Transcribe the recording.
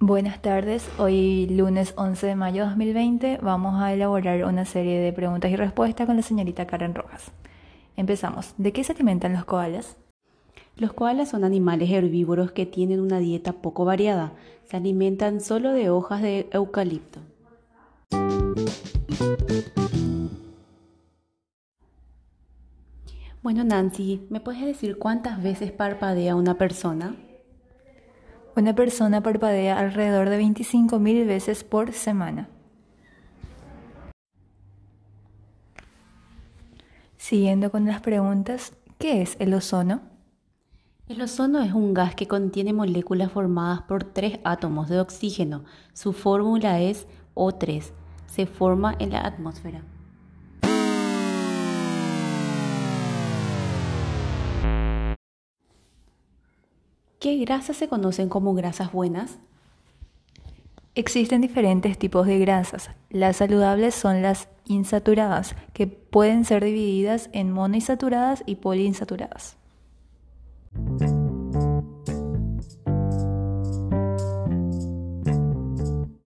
Buenas tardes, hoy lunes 11 de mayo de 2020 vamos a elaborar una serie de preguntas y respuestas con la señorita Karen Rojas. Empezamos. ¿De qué se alimentan los koalas? Los koalas son animales herbívoros que tienen una dieta poco variada. Se alimentan solo de hojas de eucalipto. Bueno, Nancy, ¿me puedes decir cuántas veces parpadea una persona? Una persona parpadea alrededor de 25.000 veces por semana. Siguiendo con las preguntas, ¿qué es el ozono? El ozono es un gas que contiene moléculas formadas por tres átomos de oxígeno. Su fórmula es O3. Se forma en la atmósfera. ¿Qué grasas se conocen como grasas buenas? Existen diferentes tipos de grasas. Las saludables son las insaturadas, que pueden ser divididas en monoinsaturadas y poliinsaturadas.